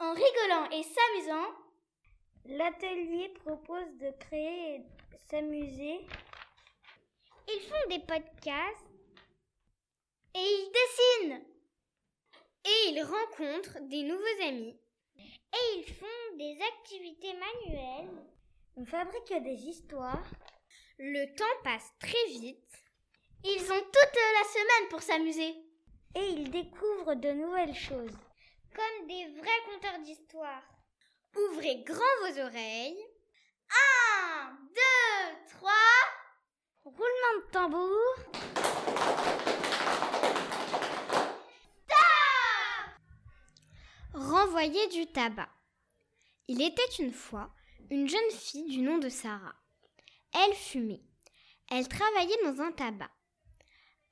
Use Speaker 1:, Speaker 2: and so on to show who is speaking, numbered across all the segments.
Speaker 1: en rigolant et s'amusant, l'atelier propose de créer et s'amuser. Ils font des podcasts et ils dessinent. Et ils rencontrent des nouveaux amis. Et ils font des activités manuelles. On fabrique des histoires. Le temps passe très vite. Ils ont toute la semaine pour s'amuser. Et ils découvrent de nouvelles choses. Comme des vrais conteurs d'histoires. Ouvrez grand vos oreilles. Un, deux, trois. Roulement de tambour. Renvoyer du tabac. Il était une fois une jeune fille du nom de Sarah. Elle fumait. Elle travaillait dans un tabac.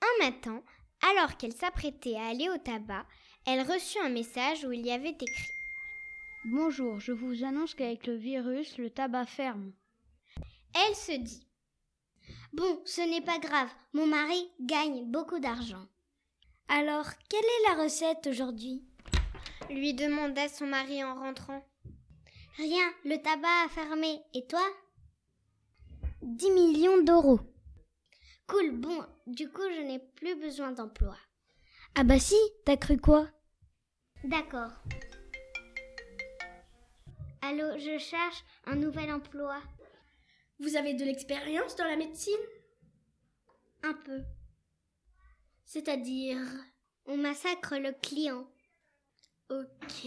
Speaker 1: Un matin, alors qu'elle s'apprêtait à aller au tabac, elle reçut un message où il y avait écrit
Speaker 2: Bonjour, je vous annonce qu'avec le virus, le tabac ferme.
Speaker 1: Elle se dit Bon, ce n'est pas grave, mon mari gagne beaucoup d'argent. Alors, quelle est la recette aujourd'hui? lui demanda son mari en rentrant. Rien, le tabac a fermé. Et toi 10 millions d'euros. Cool, bon, du coup, je n'ai plus besoin d'emploi.
Speaker 2: Ah bah si, t'as cru quoi?
Speaker 1: D'accord. Allô, je cherche un nouvel emploi.
Speaker 3: Vous avez de l'expérience dans la médecine?
Speaker 1: Un peu.
Speaker 3: C'est-à-dire
Speaker 1: On massacre le client.
Speaker 3: Ok,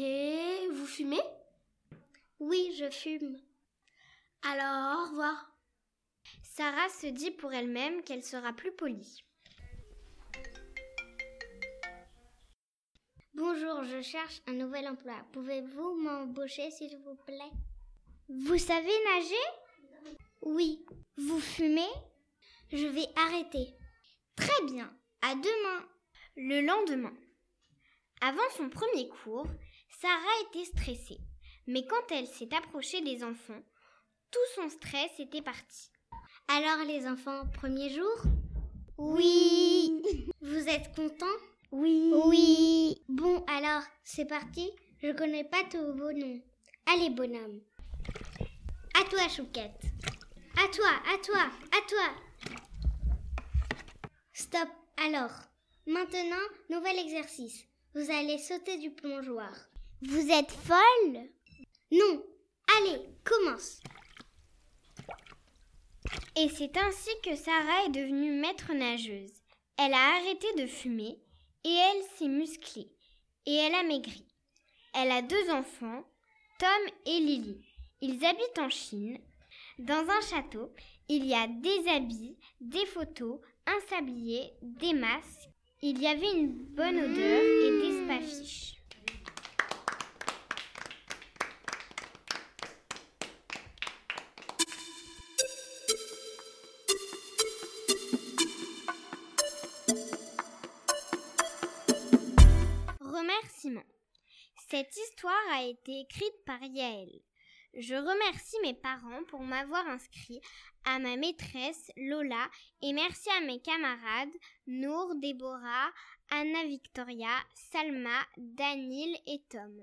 Speaker 3: vous fumez?
Speaker 1: Oui, je fume.
Speaker 3: Alors, au revoir.
Speaker 1: Sarah se dit pour elle-même qu'elle sera plus polie. Bonjour, je cherche un nouvel emploi. Pouvez-vous m'embaucher s'il vous plaît? Vous savez nager? Oui. Vous fumez? Je vais arrêter. Très bien. À demain. Le lendemain. Avant son premier cours, Sarah était stressée. Mais quand elle s'est approchée des enfants, tout son stress était parti. Alors les enfants, premier jour? Oui. Vous êtes contents?
Speaker 2: Oui.
Speaker 1: Oui. Bon, alors, c'est parti. Je connais pas tous vos noms. Allez, bonhomme. À toi, Chouquette. À toi, à toi, à toi. Stop. Alors, maintenant, nouvel exercice. Vous allez sauter du plongeoir. Vous êtes folle? Non. Allez, commence. Et c'est ainsi que Sarah est devenue maître nageuse. Elle a arrêté de fumer et elle s'est musclée et elle a maigri. Elle a deux enfants, Tom et Lily. Ils habitent en Chine. Dans un château, il y a des habits, des photos, un sablier, des masques. Il y avait une bonne odeur et des spaffiches. Cette histoire a été écrite par Yael. Je remercie mes parents pour m'avoir inscrit à ma maîtresse Lola et merci à mes camarades Nour, Déborah, Anna Victoria, Salma, Danil et Tom.